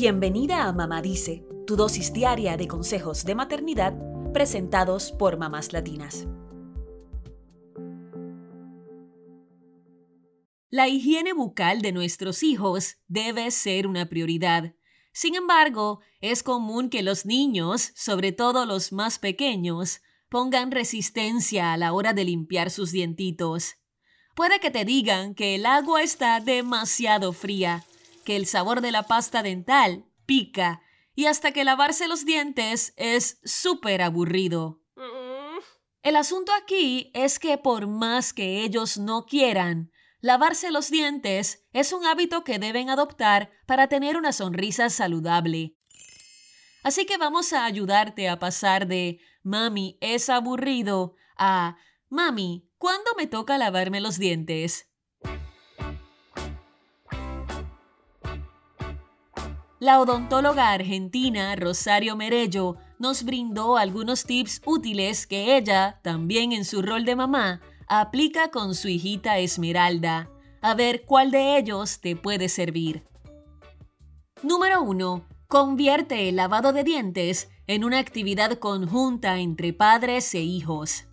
Bienvenida a Mamá Dice, tu dosis diaria de consejos de maternidad presentados por mamás latinas. La higiene bucal de nuestros hijos debe ser una prioridad. Sin embargo, es común que los niños, sobre todo los más pequeños, pongan resistencia a la hora de limpiar sus dientitos. Puede que te digan que el agua está demasiado fría, que el sabor de la pasta dental pica y hasta que lavarse los dientes es súper aburrido. El asunto aquí es que por más que ellos no quieran, lavarse los dientes es un hábito que deben adoptar para tener una sonrisa saludable. Así que vamos a ayudarte a pasar de mami es aburrido a mami ¿Cuándo me toca lavarme los dientes? La odontóloga argentina Rosario Merello nos brindó algunos tips útiles que ella, también en su rol de mamá, aplica con su hijita Esmeralda. A ver cuál de ellos te puede servir. Número 1. Convierte el lavado de dientes en una actividad conjunta entre padres e hijos.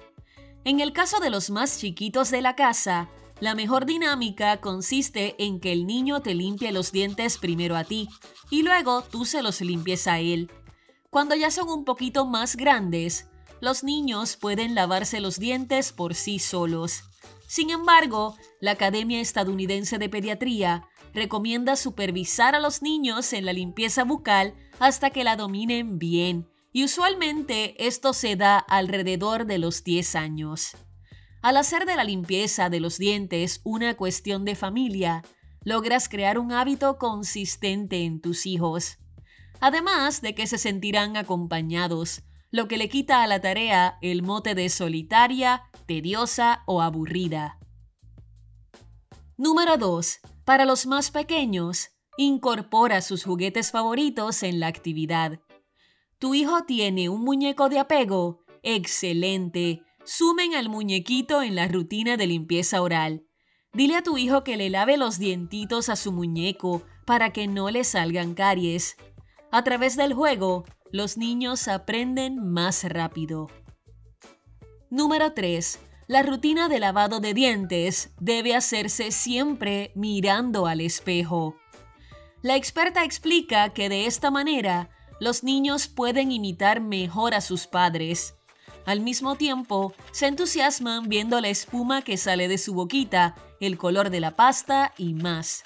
En el caso de los más chiquitos de la casa, la mejor dinámica consiste en que el niño te limpie los dientes primero a ti y luego tú se los limpies a él. Cuando ya son un poquito más grandes, los niños pueden lavarse los dientes por sí solos. Sin embargo, la Academia Estadounidense de Pediatría recomienda supervisar a los niños en la limpieza bucal hasta que la dominen bien y usualmente esto se da alrededor de los 10 años. Al hacer de la limpieza de los dientes una cuestión de familia, logras crear un hábito consistente en tus hijos. Además de que se sentirán acompañados, lo que le quita a la tarea el mote de solitaria, tediosa o aburrida. Número 2. Para los más pequeños, incorpora sus juguetes favoritos en la actividad. ¿Tu hijo tiene un muñeco de apego? Excelente. Sumen al muñequito en la rutina de limpieza oral. Dile a tu hijo que le lave los dientitos a su muñeco para que no le salgan caries. A través del juego, los niños aprenden más rápido. Número 3. La rutina de lavado de dientes debe hacerse siempre mirando al espejo. La experta explica que de esta manera los niños pueden imitar mejor a sus padres. Al mismo tiempo, se entusiasman viendo la espuma que sale de su boquita, el color de la pasta y más.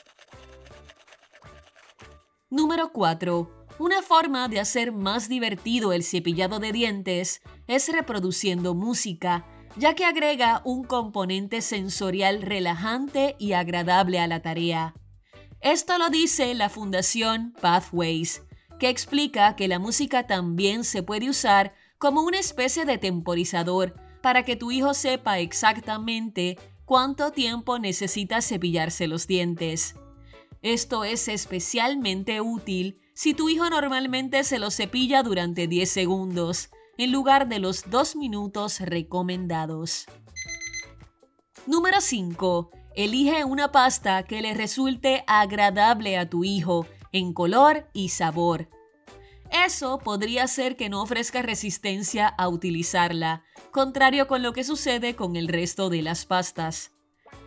Número 4. Una forma de hacer más divertido el cepillado de dientes es reproduciendo música, ya que agrega un componente sensorial relajante y agradable a la tarea. Esto lo dice la Fundación Pathways, que explica que la música también se puede usar como una especie de temporizador para que tu hijo sepa exactamente cuánto tiempo necesita cepillarse los dientes. Esto es especialmente útil si tu hijo normalmente se los cepilla durante 10 segundos, en lugar de los 2 minutos recomendados. Número 5. Elige una pasta que le resulte agradable a tu hijo en color y sabor. Eso podría ser que no ofrezca resistencia a utilizarla, contrario con lo que sucede con el resto de las pastas.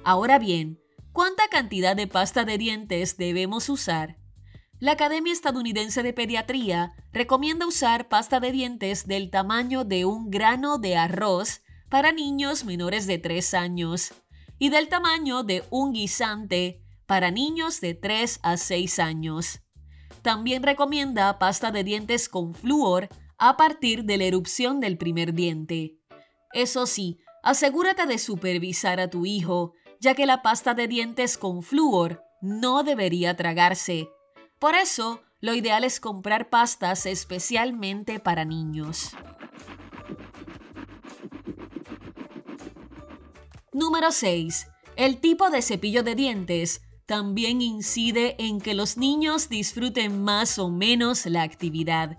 Ahora bien, ¿cuánta cantidad de pasta de dientes debemos usar? La Academia Estadounidense de Pediatría recomienda usar pasta de dientes del tamaño de un grano de arroz para niños menores de 3 años y del tamaño de un guisante para niños de 3 a 6 años. También recomienda pasta de dientes con flúor a partir de la erupción del primer diente. Eso sí, asegúrate de supervisar a tu hijo, ya que la pasta de dientes con flúor no debería tragarse. Por eso, lo ideal es comprar pastas especialmente para niños. Número 6. El tipo de cepillo de dientes también incide en que los niños disfruten más o menos la actividad.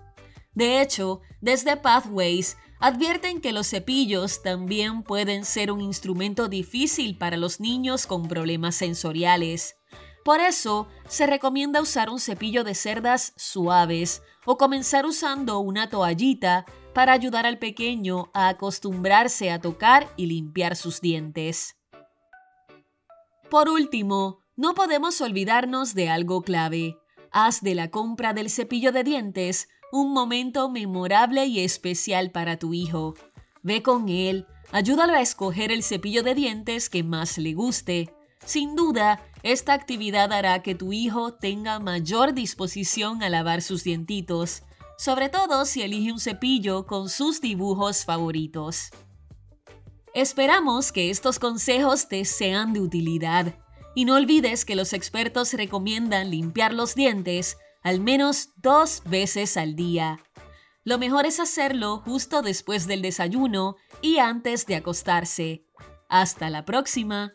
De hecho, desde Pathways advierten que los cepillos también pueden ser un instrumento difícil para los niños con problemas sensoriales. Por eso, se recomienda usar un cepillo de cerdas suaves o comenzar usando una toallita para ayudar al pequeño a acostumbrarse a tocar y limpiar sus dientes. Por último, no podemos olvidarnos de algo clave. Haz de la compra del cepillo de dientes un momento memorable y especial para tu hijo. Ve con él, ayúdalo a escoger el cepillo de dientes que más le guste. Sin duda, esta actividad hará que tu hijo tenga mayor disposición a lavar sus dientitos, sobre todo si elige un cepillo con sus dibujos favoritos. Esperamos que estos consejos te sean de utilidad y no olvides que los expertos recomiendan limpiar los dientes al menos dos veces al día. Lo mejor es hacerlo justo después del desayuno y antes de acostarse. Hasta la próxima.